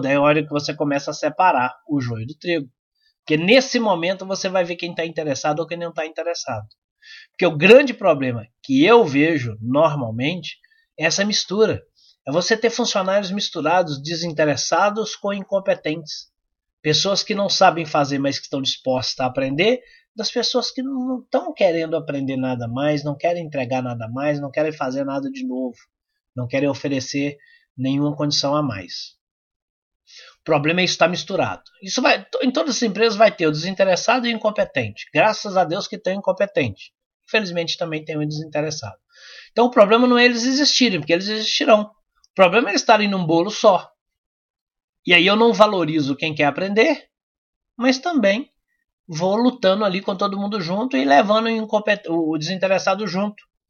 Daí é a hora que você começa a separar o joio do trigo. Porque nesse momento você vai ver quem está interessado ou quem não está interessado. Porque o grande problema que eu vejo normalmente é essa mistura. É você ter funcionários misturados, desinteressados com incompetentes. Pessoas que não sabem fazer, mas que estão dispostas a aprender, das pessoas que não estão querendo aprender nada mais, não querem entregar nada mais, não querem fazer nada de novo, não querem oferecer nenhuma condição a mais. O problema é isso estar misturado. Isso vai, em todas as empresas vai ter o desinteressado e o incompetente. Graças a Deus que tem o incompetente. Infelizmente também tem o desinteressado. Então o problema não é eles existirem, porque eles existirão. O problema é eles estarem num bolo só. E aí eu não valorizo quem quer aprender, mas também vou lutando ali com todo mundo junto e levando o desinteressado junto.